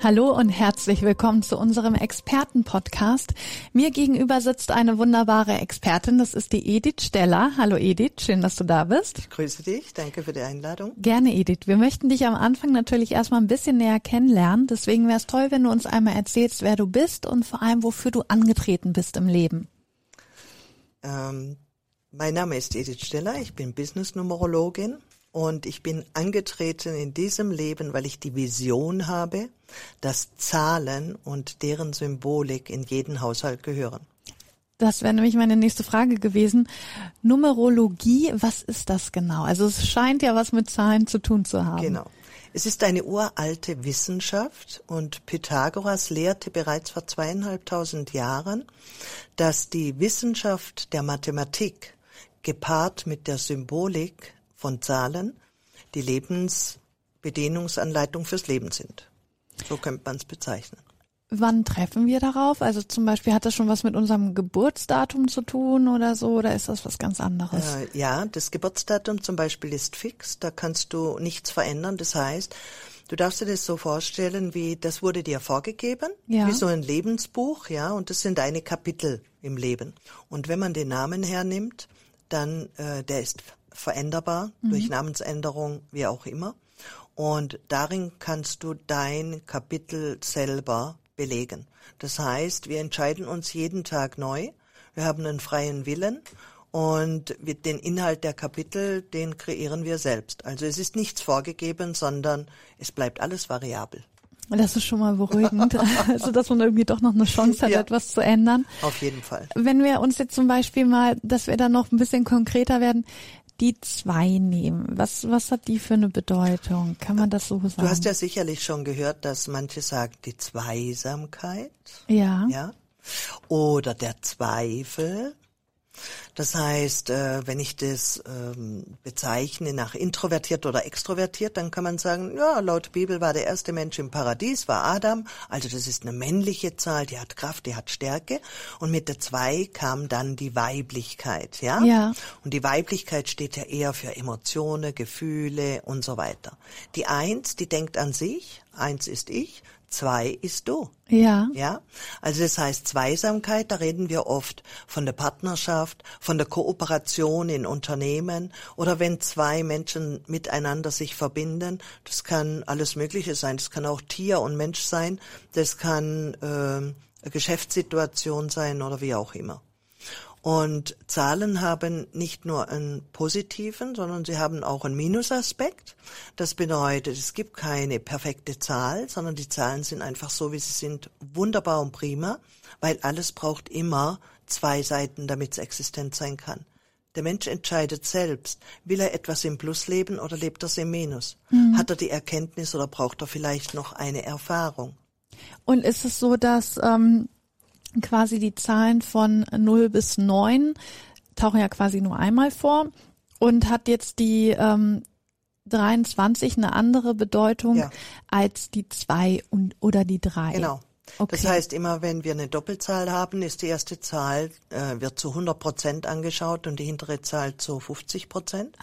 Hallo und herzlich willkommen zu unserem Expertenpodcast. Mir gegenüber sitzt eine wunderbare Expertin, das ist die Edith Steller. Hallo Edith, schön, dass du da bist. Ich grüße dich, danke für die Einladung. Gerne Edith. Wir möchten dich am Anfang natürlich erstmal ein bisschen näher kennenlernen. Deswegen wäre es toll, wenn du uns einmal erzählst, wer du bist und vor allem, wofür du angetreten bist im Leben. Ähm, mein Name ist Edith Steller, ich bin Business-Numerologin und ich bin angetreten in diesem Leben, weil ich die Vision habe, dass Zahlen und deren Symbolik in jeden Haushalt gehören. Das wäre nämlich meine nächste Frage gewesen. Numerologie, was ist das genau? Also es scheint ja was mit Zahlen zu tun zu haben. Genau. Es ist eine uralte Wissenschaft und Pythagoras lehrte bereits vor zweieinhalbtausend Jahren, dass die Wissenschaft der Mathematik gepaart mit der Symbolik von Zahlen die Lebensbedienungsanleitung fürs Leben sind. So könnte man es bezeichnen. Wann treffen wir darauf? Also zum Beispiel hat das schon was mit unserem Geburtsdatum zu tun oder so, oder ist das was ganz anderes? Äh, ja, das Geburtsdatum zum Beispiel ist fix, da kannst du nichts verändern. Das heißt, du darfst dir das so vorstellen, wie das wurde dir vorgegeben, ja. wie so ein Lebensbuch, ja, und das sind deine Kapitel im Leben. Und wenn man den Namen hernimmt, dann äh, der ist veränderbar mhm. durch Namensänderung, wie auch immer. Und darin kannst du dein Kapitel selber belegen. Das heißt, wir entscheiden uns jeden Tag neu. Wir haben einen freien Willen und den Inhalt der Kapitel, den kreieren wir selbst. Also es ist nichts vorgegeben, sondern es bleibt alles variabel. Das ist schon mal beruhigend, also dass man irgendwie doch noch eine Chance hat, ja, etwas zu ändern. Auf jeden Fall. Wenn wir uns jetzt zum Beispiel mal, dass wir dann noch ein bisschen konkreter werden, die zwei nehmen. Was, was hat die für eine Bedeutung? Kann man das so sagen? Du hast ja sicherlich schon gehört, dass manche sagen, die Zweisamkeit. Ja. Ja. Oder der Zweifel. Das heißt, äh, wenn ich das ähm, bezeichne nach introvertiert oder extrovertiert, dann kann man sagen, ja, laut Bibel war der erste Mensch im Paradies, war Adam. Also das ist eine männliche Zahl, die hat Kraft, die hat Stärke. Und mit der zwei kam dann die Weiblichkeit, ja? Ja. Und die Weiblichkeit steht ja eher für Emotionen, Gefühle und so weiter. Die eins, die denkt an sich, eins ist ich, zwei ist du. Ja. Ja. Also das heißt Zweisamkeit, da reden wir oft von der Partnerschaft, von der Kooperation in Unternehmen oder wenn zwei Menschen miteinander sich verbinden. Das kann alles Mögliche sein. Das kann auch Tier und Mensch sein. Das kann äh, eine Geschäftssituation sein oder wie auch immer. Und Zahlen haben nicht nur einen positiven, sondern sie haben auch einen Minusaspekt. Das bedeutet, es gibt keine perfekte Zahl, sondern die Zahlen sind einfach so, wie sie sind, wunderbar und prima, weil alles braucht immer zwei Seiten, damit es existent sein kann. Der Mensch entscheidet selbst, will er etwas im Plus leben oder lebt er im Minus? Mhm. Hat er die Erkenntnis oder braucht er vielleicht noch eine Erfahrung? Und ist es so, dass ähm, quasi die Zahlen von 0 bis 9 tauchen ja quasi nur einmal vor und hat jetzt die ähm, 23 eine andere Bedeutung ja. als die 2 und oder die 3. Genau. Okay. Das heißt, immer wenn wir eine Doppelzahl haben, ist die erste Zahl, äh, wird zu 100 Prozent angeschaut und die hintere Zahl zu 50 Prozent.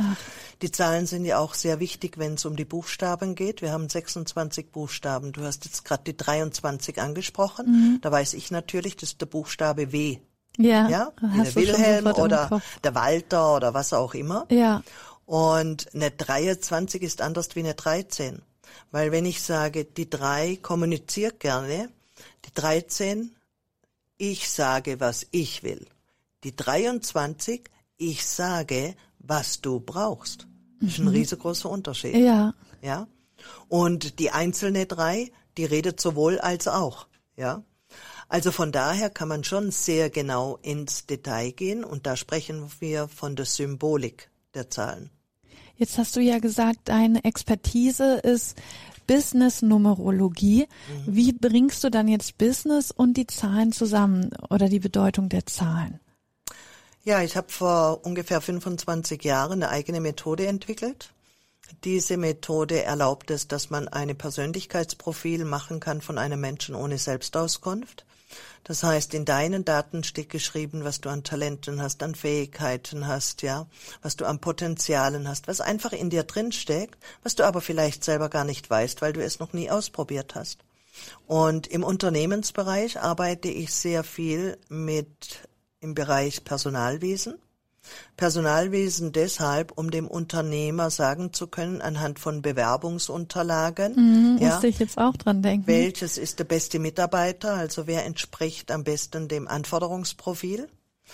Die Zahlen sind ja auch sehr wichtig, wenn es um die Buchstaben geht. Wir haben 26 Buchstaben. Du hast jetzt gerade die 23 angesprochen. Mhm. Da weiß ich natürlich, das ist der Buchstabe W. Ja, ja? Der Wilhelm oder der Walter oder was auch immer. Ja. Und eine 23 ist anders wie eine 13. Weil wenn ich sage, die drei kommuniziert gerne, die 13, ich sage, was ich will. Die 23, ich sage, was du brauchst. Das ist ein mhm. riesengroßer Unterschied. Ja. Ja. Und die einzelne drei, die redet sowohl als auch. Ja. Also von daher kann man schon sehr genau ins Detail gehen und da sprechen wir von der Symbolik der Zahlen. Jetzt hast du ja gesagt, deine Expertise ist Business-Numerologie. Mhm. Wie bringst du dann jetzt Business und die Zahlen zusammen oder die Bedeutung der Zahlen? Ja, ich habe vor ungefähr 25 Jahren eine eigene Methode entwickelt. Diese Methode erlaubt es, dass man eine Persönlichkeitsprofil machen kann von einem Menschen ohne Selbstauskunft. Das heißt, in deinen Daten steht geschrieben, was du an Talenten hast, an Fähigkeiten hast, ja, was du an Potenzialen hast, was einfach in dir drin steckt, was du aber vielleicht selber gar nicht weißt, weil du es noch nie ausprobiert hast. Und im Unternehmensbereich arbeite ich sehr viel mit im Bereich Personalwesen. Personalwesen deshalb, um dem Unternehmer sagen zu können, anhand von Bewerbungsunterlagen, mhm, ja, musste ich jetzt auch dran denken. Welches ist der beste Mitarbeiter? Also wer entspricht am besten dem Anforderungsprofil?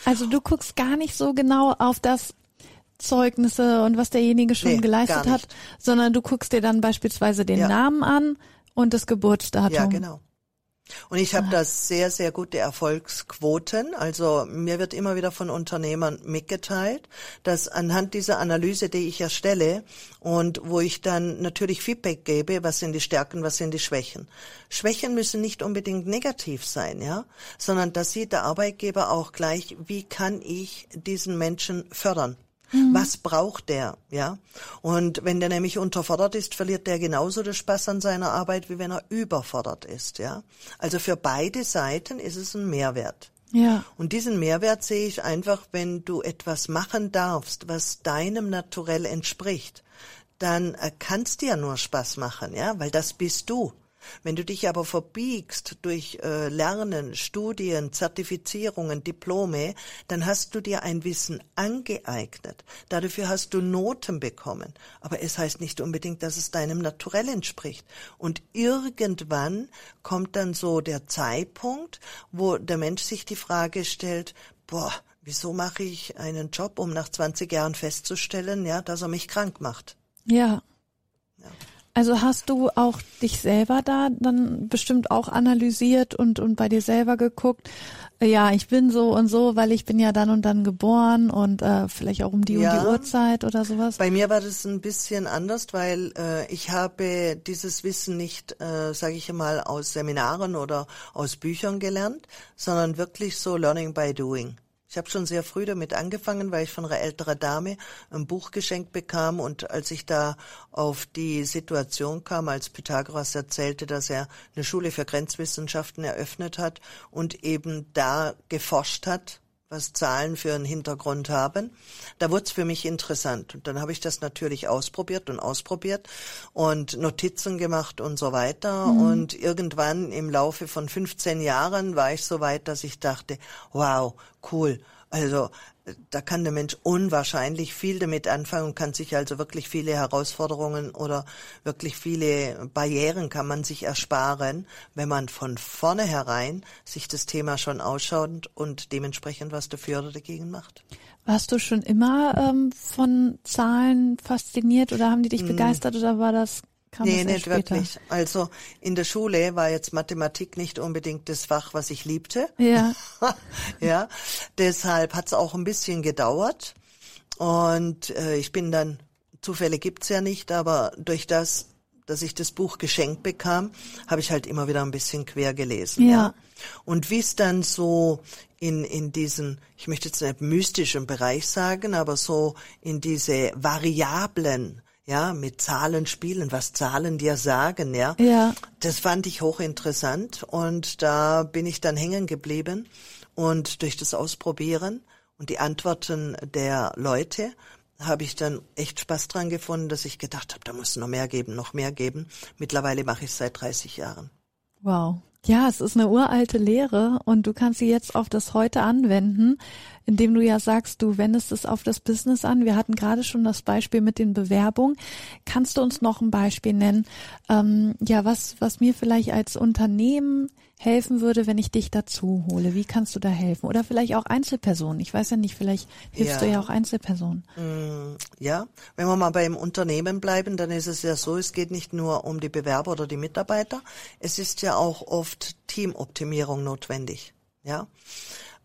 Also du guckst gar nicht so genau auf das Zeugnisse und was derjenige schon nee, geleistet hat, sondern du guckst dir dann beispielsweise den ja. Namen an und das Geburtsdatum. Ja, genau. Und ich habe da sehr, sehr gute Erfolgsquoten. Also mir wird immer wieder von Unternehmern mitgeteilt, dass anhand dieser Analyse, die ich erstelle und wo ich dann natürlich Feedback gebe, was sind die Stärken, was sind die Schwächen. Schwächen müssen nicht unbedingt negativ sein, ja, sondern da sieht der Arbeitgeber auch gleich, wie kann ich diesen Menschen fördern. Mhm. Was braucht der, ja? Und wenn der nämlich unterfordert ist, verliert der genauso den Spaß an seiner Arbeit, wie wenn er überfordert ist, ja? Also für beide Seiten ist es ein Mehrwert. Ja. Und diesen Mehrwert sehe ich einfach, wenn du etwas machen darfst, was deinem Naturell entspricht, dann äh, kann es dir nur Spaß machen, ja, weil das bist du. Wenn du dich aber verbiegst durch äh, Lernen, Studien, Zertifizierungen, Diplome, dann hast du dir ein Wissen angeeignet. Dafür hast du Noten bekommen. Aber es heißt nicht unbedingt, dass es deinem Naturell entspricht. Und irgendwann kommt dann so der Zeitpunkt, wo der Mensch sich die Frage stellt, boah, wieso mache ich einen Job, um nach 20 Jahren festzustellen, ja, dass er mich krank macht? Ja. ja. Also hast du auch dich selber da dann bestimmt auch analysiert und, und bei dir selber geguckt, ja, ich bin so und so, weil ich bin ja dann und dann geboren und äh, vielleicht auch um die ja, und die Uhrzeit oder sowas. Bei mir war das ein bisschen anders, weil äh, ich habe dieses Wissen nicht, äh, sage ich mal, aus Seminaren oder aus Büchern gelernt, sondern wirklich so Learning by Doing. Ich habe schon sehr früh damit angefangen, weil ich von einer älteren Dame ein Buch geschenkt bekam. Und als ich da auf die Situation kam, als Pythagoras erzählte, dass er eine Schule für Grenzwissenschaften eröffnet hat und eben da geforscht hat, was Zahlen für einen Hintergrund haben. Da wurde es für mich interessant. Und dann habe ich das natürlich ausprobiert und ausprobiert und Notizen gemacht und so weiter. Mhm. Und irgendwann im Laufe von 15 Jahren war ich so weit, dass ich dachte, wow, cool. Also da kann der Mensch unwahrscheinlich viel damit anfangen und kann sich also wirklich viele Herausforderungen oder wirklich viele Barrieren kann man sich ersparen, wenn man von vornherein sich das Thema schon ausschaut und dementsprechend was dafür oder dagegen macht. Warst du schon immer ähm, von Zahlen fasziniert oder haben die dich mm. begeistert oder war das Kam nee, nicht später? wirklich. Also in der Schule war jetzt Mathematik nicht unbedingt das Fach, was ich liebte. Ja. ja. Deshalb hat es auch ein bisschen gedauert. Und äh, ich bin dann, Zufälle gibt's ja nicht, aber durch das, dass ich das Buch geschenkt bekam, habe ich halt immer wieder ein bisschen quer gelesen. Ja. ja. Und wie es dann so in, in diesen, ich möchte jetzt nicht mystischen Bereich sagen, aber so in diese Variablen ja, mit Zahlen spielen, was Zahlen dir sagen, ja. Ja. Das fand ich hochinteressant und da bin ich dann hängen geblieben und durch das Ausprobieren und die Antworten der Leute habe ich dann echt Spaß dran gefunden, dass ich gedacht habe, da muss noch mehr geben, noch mehr geben. Mittlerweile mache ich es seit 30 Jahren. Wow. Ja, es ist eine uralte Lehre und du kannst sie jetzt auf das heute anwenden, indem du ja sagst, du wendest es auf das Business an. Wir hatten gerade schon das Beispiel mit den Bewerbungen. Kannst du uns noch ein Beispiel nennen, ähm, ja, was, was mir vielleicht als Unternehmen helfen würde, wenn ich dich dazu hole? Wie kannst du da helfen? Oder vielleicht auch Einzelpersonen. Ich weiß ja nicht, vielleicht hilfst ja. du ja auch Einzelpersonen. Mm, ja, wenn wir mal beim Unternehmen bleiben, dann ist es ja so, es geht nicht nur um die Bewerber oder die Mitarbeiter, es ist ja auch oft Teamoptimierung notwendig. Ja,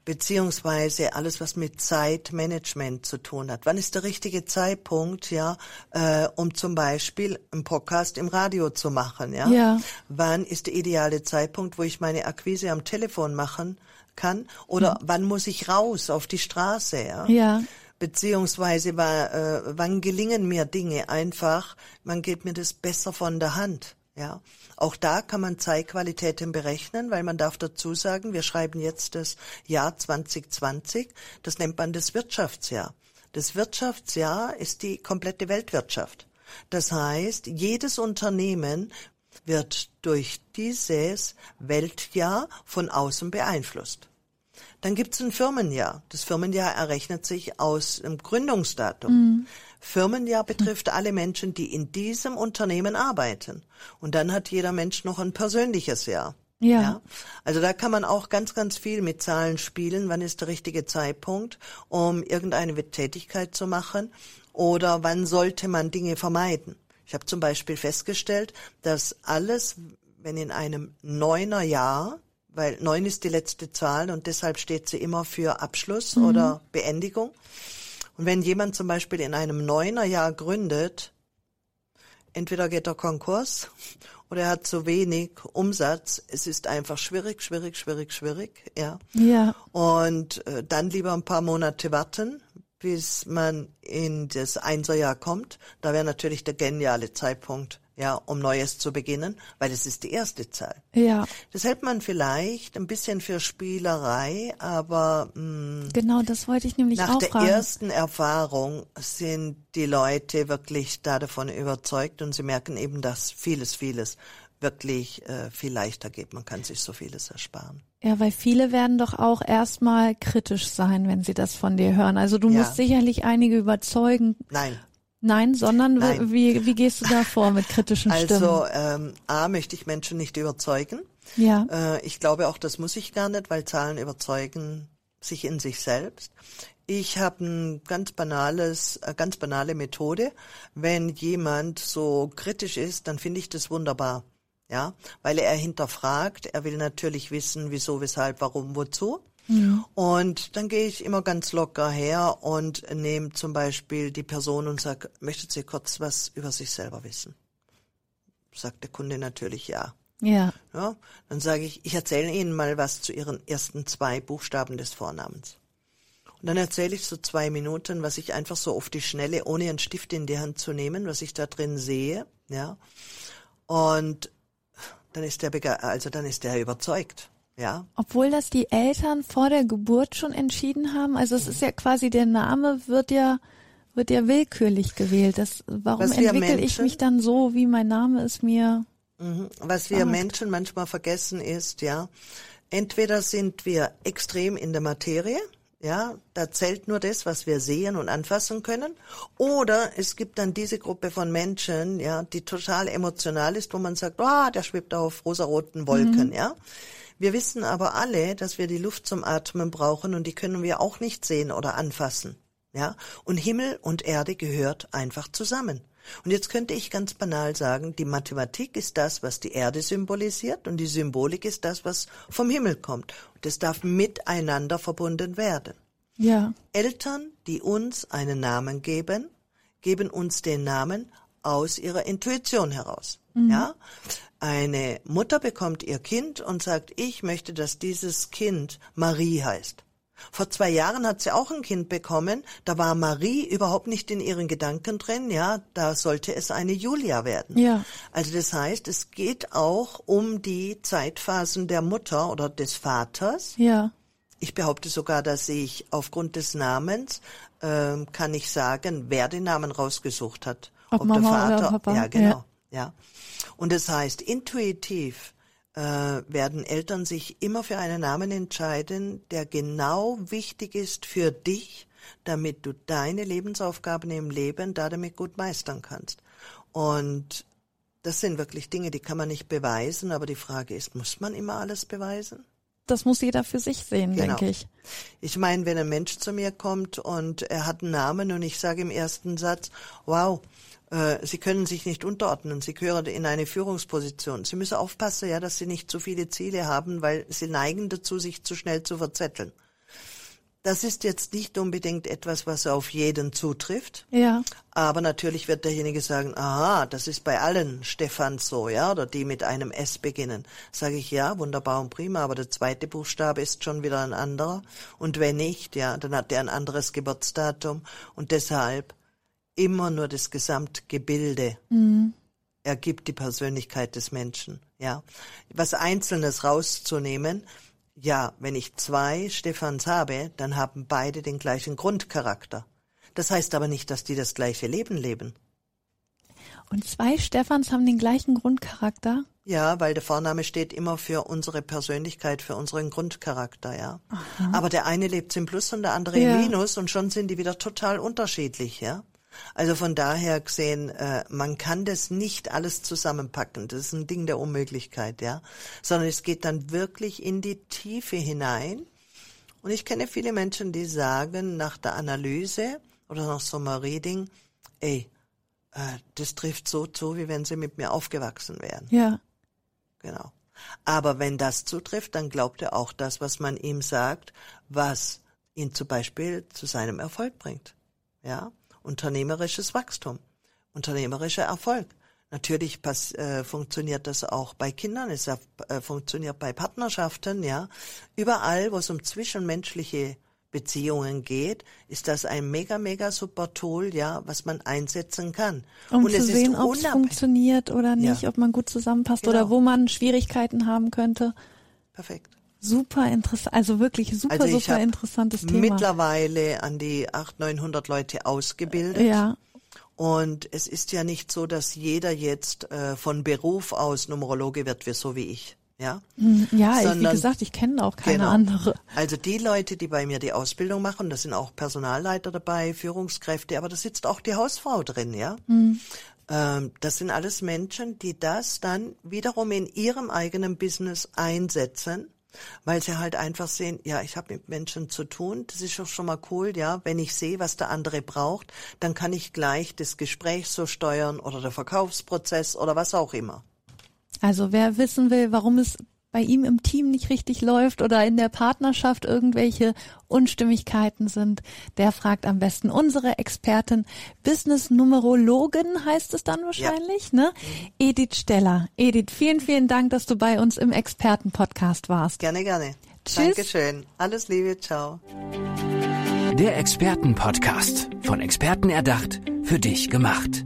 beziehungsweise alles, was mit Zeitmanagement zu tun hat. Wann ist der richtige Zeitpunkt, ja, äh, um zum Beispiel einen Podcast im Radio zu machen, ja? ja? Wann ist der ideale Zeitpunkt, wo ich meine Akquise am Telefon machen kann oder mhm. wann muss ich raus auf die Straße, ja. Ja. Beziehungsweise äh, wann gelingen mir Dinge einfach, man geht mir das besser von der Hand. Ja, auch da kann man Zeitqualitäten berechnen, weil man darf dazu sagen, wir schreiben jetzt das Jahr 2020, das nennt man das Wirtschaftsjahr. Das Wirtschaftsjahr ist die komplette Weltwirtschaft. Das heißt, jedes Unternehmen wird durch dieses Weltjahr von außen beeinflusst. Dann gibt es ein Firmenjahr. Das Firmenjahr errechnet sich aus dem Gründungsdatum. Mhm. Firmenjahr betrifft alle Menschen, die in diesem Unternehmen arbeiten. Und dann hat jeder Mensch noch ein persönliches Jahr. Ja. ja. Also da kann man auch ganz, ganz viel mit Zahlen spielen. Wann ist der richtige Zeitpunkt, um irgendeine Tätigkeit zu machen? Oder wann sollte man Dinge vermeiden? Ich habe zum Beispiel festgestellt, dass alles, wenn in einem neuner Jahr, weil neun ist die letzte Zahl und deshalb steht sie immer für Abschluss mhm. oder Beendigung. Und wenn jemand zum Beispiel in einem neuner Jahr gründet, entweder geht er Konkurs oder er hat zu wenig Umsatz. Es ist einfach schwierig, schwierig, schwierig, schwierig, ja. Ja. Und äh, dann lieber ein paar Monate warten, bis man in das Einserjahr kommt. Da wäre natürlich der geniale Zeitpunkt, ja, um Neues zu beginnen, weil es ist die erste Zahl. Ja. Das hält man vielleicht ein bisschen für Spielerei, aber mh, mm, genau, das wollte ich nämlich nach auch der fragen. ersten Erfahrung sind die Leute wirklich da davon überzeugt und sie merken eben, dass vieles, vieles wirklich äh, viel leichter geht. Man kann sich so vieles ersparen. Ja, weil viele werden doch auch erstmal kritisch sein, wenn sie das von dir hören. Also du Ja. musst sicherlich einige überzeugen. Nein, Nein, sondern Nein. Wie, wie gehst du da vor mit kritischen also ähm, A möchte ich Menschen nicht überzeugen. Stimmen? Ja. Äh, ich glaube auch, das muss ich gar nicht, weil Zahlen überzeugen sich in sich selbst. Ich habe ein ganz banales, äh, ganz banale Methode. Wenn jemand so kritisch ist, dann finde ich das wunderbar. Ja, weil er hinterfragt. Er will natürlich wissen, wieso, weshalb, warum, wozu. Und dann gehe ich immer ganz locker her und nehme zum Beispiel die Person und sage, möchtet Sie kurz was über sich selber wissen? Sagt der Kunde natürlich ja. Ja. Ja, dann sage ich, ich erzähle Ihnen mal was zu Ihren ersten zwei Buchstaben des Vornamens. Und dann erzähle ich so zwei Minuten, was ich einfach so auf die Schnelle, ohne einen Stift in die Hand zu nehmen, was ich da drin sehe, ja. Und dann ist der, also dann ist der überzeugt, ja. Obwohl das die Eltern vor der Geburt schon entschieden haben. Also es ist ja quasi der Name wird ja wird ja willkürlich gewählt. Das, warum Was entwickle ich mich dann so, wie mein Name ist mir? Mhm. Was wir Sagt. Menschen manchmal vergessen ist, ja, entweder sind wir extrem in der Materie, ja, da zählt nur das, was wir sehen und anfassen können, oder es gibt dann diese Gruppe von Menschen, ja, die total emotional ist, wo man sagt, ah, der schwebt auf rosaroten Wolken, ja. Wir wissen aber alle, dass wir die Luft zum Atmen brauchen und die können wir auch nicht sehen oder anfassen. Ja, und Himmel und Erde gehört einfach zusammen. Und jetzt könnte ich ganz banal sagen, die Mathematik ist das, was die Erde symbolisiert und die Symbolik ist das, was vom Himmel kommt. Und das darf miteinander verbunden werden. Ja. Eltern, die uns einen Namen geben, geben uns den Namen aus ihrer Intuition heraus. Ja? Eine Mutter bekommt ihr Kind und sagt, ich möchte, dass dieses Kind Marie heißt. Vor zwei Jahren hat sie auch ein Kind bekommen, da war Marie überhaupt nicht in ihren Gedanken drin, ja, da sollte es eine Julia werden. Ja. Also das heißt, es geht auch um die Zeitphasen der Mutter oder des Vaters, Ja. ich behaupte sogar, dass ich aufgrund des Namens ähm, kann ich sagen, wer den Namen rausgesucht hat. Ob Mama oder Papa, Ja, genau. Ja. Und das heißt, intuitiv äh, werden Eltern sich immer für einen Namen entscheiden, der genau wichtig ist für dich, damit du deine Lebensaufgaben im Leben da damit gut meistern kannst. Und das sind wirklich Dinge, die kann man nicht beweisen, aber die Frage ist, muss man immer alles beweisen? Das muss jeder für sich sehen, Genau. denke ich. Ich meine, wenn ein Mensch zu mir kommt und er hat einen Namen und ich sage im ersten Satz, wow, Sie können sich nicht unterordnen, Sie gehören in eine Führungsposition. Sie müssen aufpassen, ja, dass Sie nicht zu viele Ziele haben, weil Sie neigen dazu, sich zu schnell zu verzetteln. Das ist jetzt nicht unbedingt etwas, was auf jeden zutrifft. Ja. Aber natürlich wird derjenige sagen, aha, das ist bei allen Stephans so, ja, oder die mit einem S beginnen. Sage ich, ja, wunderbar und prima, aber der zweite Buchstabe ist schon wieder ein anderer. Und wenn nicht, ja, dann hat er ein anderes Geburtsdatum. Und deshalb immer nur das Gesamtgebilde mhm. ergibt die Persönlichkeit des Menschen, ja. Was Einzelnes rauszunehmen, ja, wenn ich zwei Stephans habe, dann haben beide den gleichen Grundcharakter. Das heißt aber nicht, dass die das gleiche Leben leben. Und zwei Stephans haben den gleichen Grundcharakter? Ja, weil der Vorname steht immer für unsere Persönlichkeit, für unseren Grundcharakter, ja. Aha. Aber der eine lebt im Plus und der andere ja. im Minus und schon sind die wieder total unterschiedlich, ja. Also von daher gesehen, äh, man kann das nicht alles zusammenpacken. Das ist ein Ding der Unmöglichkeit, ja. Sondern es geht dann wirklich in die Tiefe hinein. Und ich kenne viele Menschen, die sagen nach der Analyse oder nach so einem Reading, ey, äh, das trifft so zu, wie wenn sie mit mir aufgewachsen wären. Ja. Genau. Aber wenn das zutrifft, dann glaubt er auch das, was man ihm sagt, was ihn zum Beispiel zu seinem Erfolg bringt. Ja unternehmerisches Wachstum, unternehmerischer Erfolg. Natürlich pass, äh, funktioniert das auch bei Kindern, es äh, funktioniert bei Partnerschaften, ja. Überall, wo es um zwischenmenschliche Beziehungen geht, ist das ein mega, mega super Tool, ja, was man einsetzen kann. Um Und zu sehen, ob es funktioniert oder nicht, ja. ob man gut zusammenpasst genau. oder wo man Schwierigkeiten haben könnte. Perfekt. Super interessant, also wirklich super, also super interessantes Thema. mittlerweile an die 800, 900 Leute ausgebildet. Ja. Und es ist ja nicht so, dass jeder jetzt äh, von Beruf aus Numerologe wird, wie so wie ich. Ja, hm, ja Sondern, wie gesagt, ich kenne auch keine genau. andere. Also die Leute, die bei mir die Ausbildung machen, da sind auch Personalleiter dabei, Führungskräfte, aber da sitzt auch die Hausfrau drin, ja. Mhm. Ähm, das sind alles Menschen, die das dann wiederum in ihrem eigenen Business einsetzen weil sie halt einfach sehen, ja, ich habe mit Menschen zu tun, das ist doch schon mal cool, ja, wenn ich sehe, was der andere braucht, dann kann ich gleich das Gespräch so steuern oder der Verkaufsprozess oder was auch immer. Also wer wissen will, warum es bei ihm im Team nicht richtig läuft oder in der Partnerschaft irgendwelche Unstimmigkeiten sind, der fragt am besten unsere Expertin, Business Numerologin heißt es dann wahrscheinlich, ja. ne? Edith Steller. Edith, vielen, vielen Dank, dass du bei uns im Expertenpodcast warst. Gerne, gerne. Tschüss. Dankeschön. Alles Liebe. Ciao. Der Expertenpodcast. Von Experten erdacht, für dich gemacht.